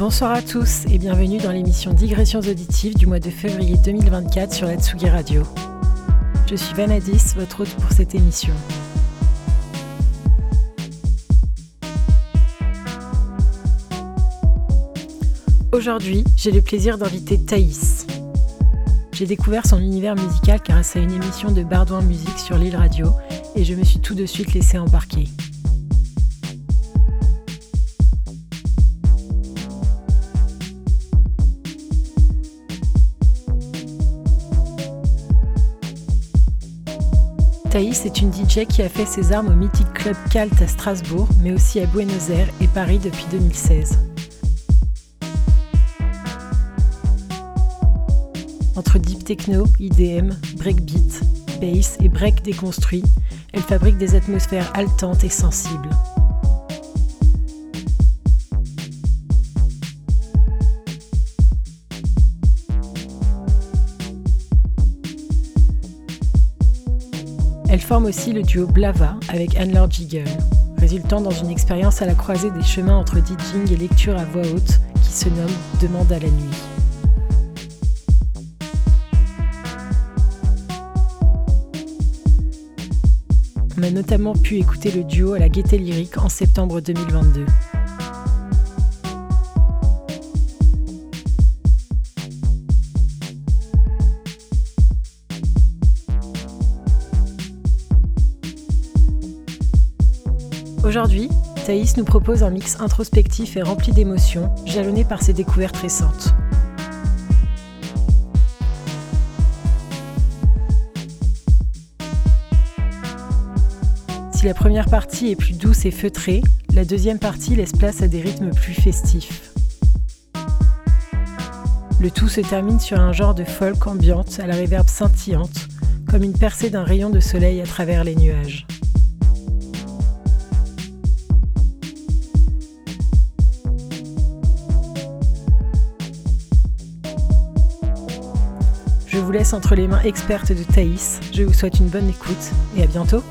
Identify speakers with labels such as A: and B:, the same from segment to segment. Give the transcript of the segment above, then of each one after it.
A: Bonsoir à tous et bienvenue dans l'émission Digressions auditives du mois de février 2024 sur la Radio. Je suis Vanadis, votre hôte pour cette émission. Aujourd'hui, j'ai le plaisir d'inviter Thaïs. J'ai découvert son univers musical grâce à une émission de Bardouin Musique sur l'île radio et je me suis tout de suite laissé embarquer. Thaïs est une DJ qui a fait ses armes au mythique club Calt à Strasbourg, mais aussi à Buenos Aires et Paris depuis 2016. Entre deep techno, IDM, breakbeat, bass et break déconstruit, elle fabrique des atmosphères haletantes et sensibles. Forme aussi le duo Blava avec Anne-Laure Jiggle, résultant dans une expérience à la croisée des chemins entre DJing et lecture à voix haute qui se nomme Demande à la nuit. On a notamment pu écouter le duo à la Gaieté Lyrique en septembre 2022. Aujourd'hui, Thaïs nous propose un mix introspectif et rempli d'émotions, jalonné par ses découvertes récentes. Si la première partie est plus douce et feutrée, la deuxième partie laisse place à des rythmes plus festifs. Le tout se termine sur un genre de folk ambiante à la réverbe scintillante, comme une percée d'un rayon de soleil à travers les nuages. Vous laisse entre les mains expertes de Thaïs. Je vous souhaite une bonne écoute et à bientôt.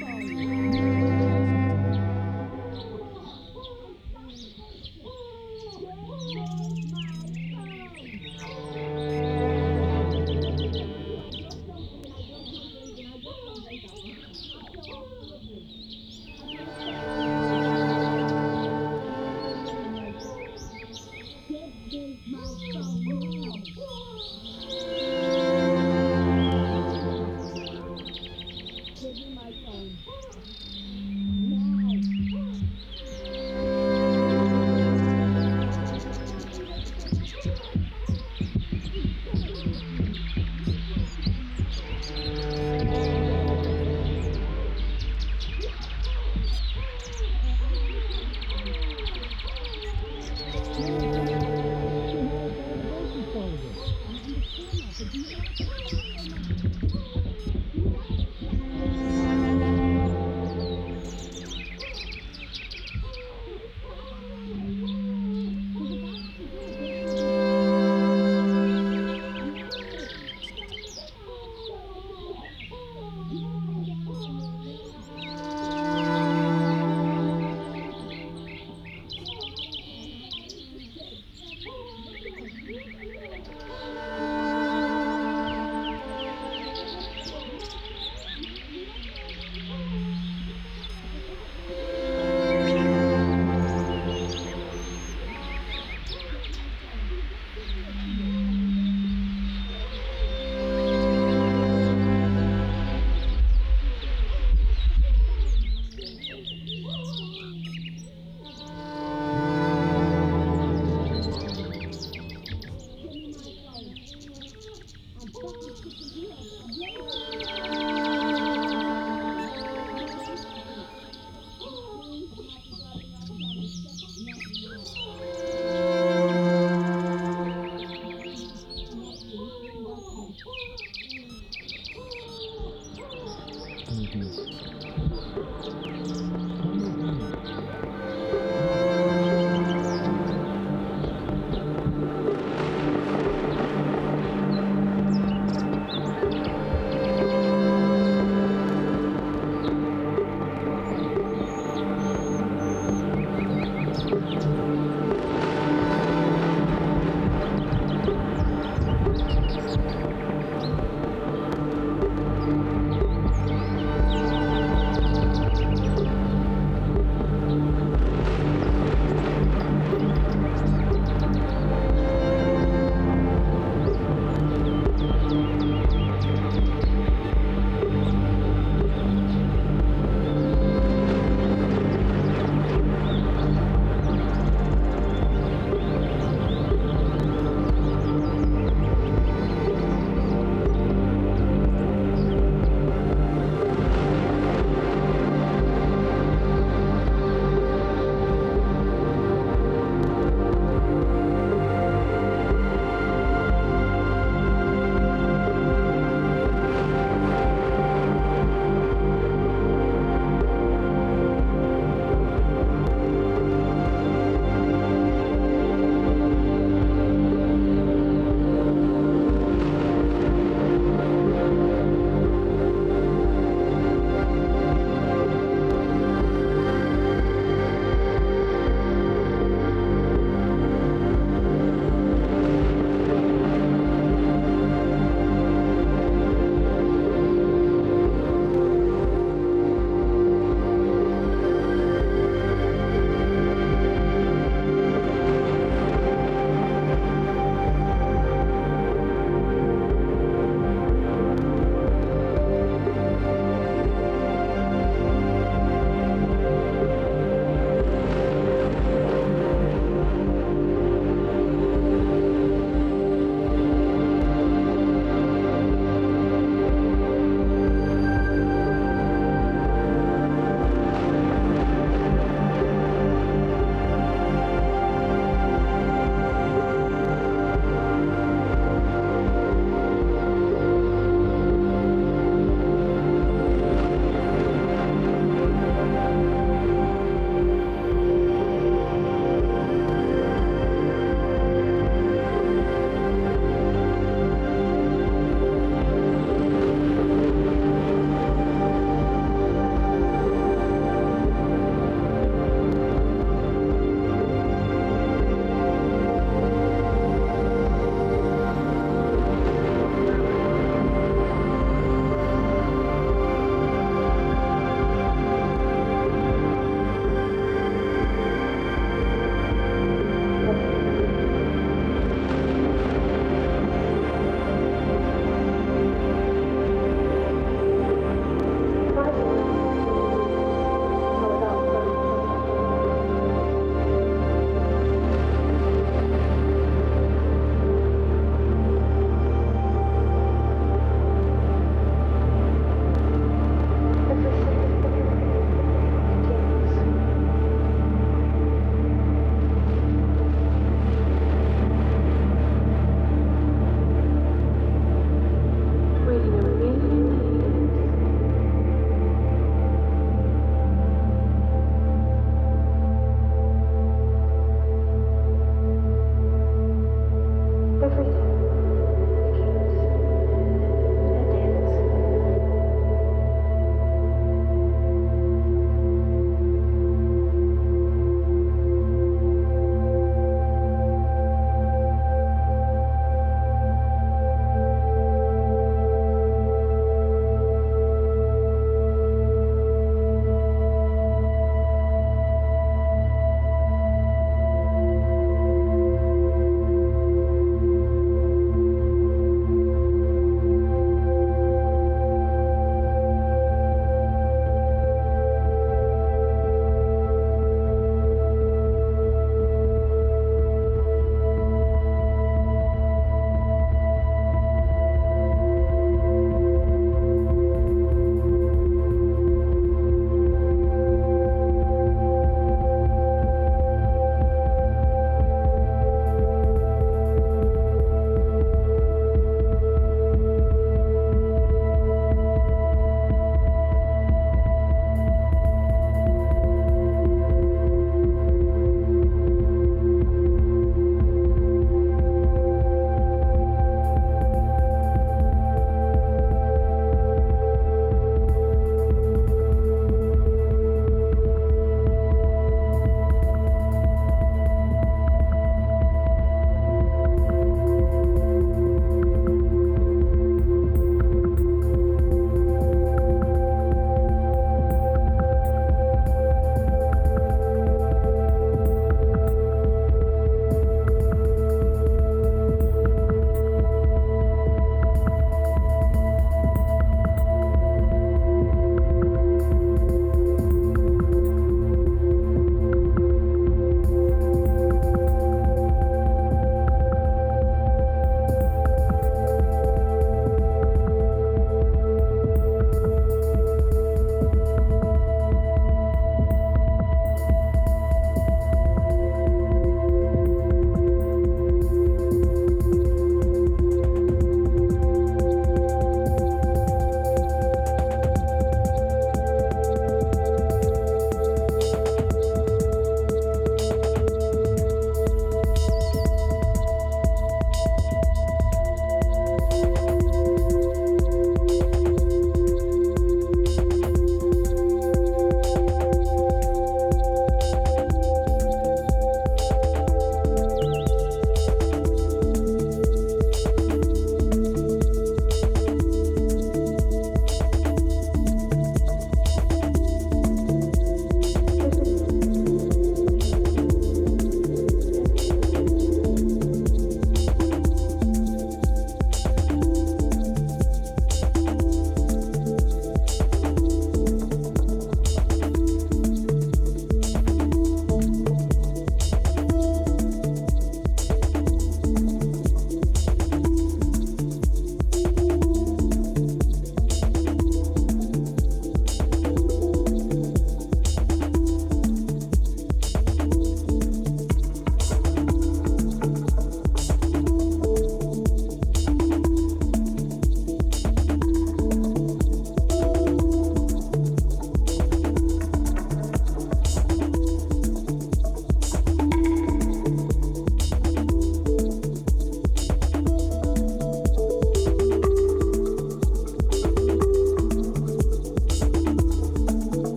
B: 放一。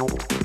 B: Thank you.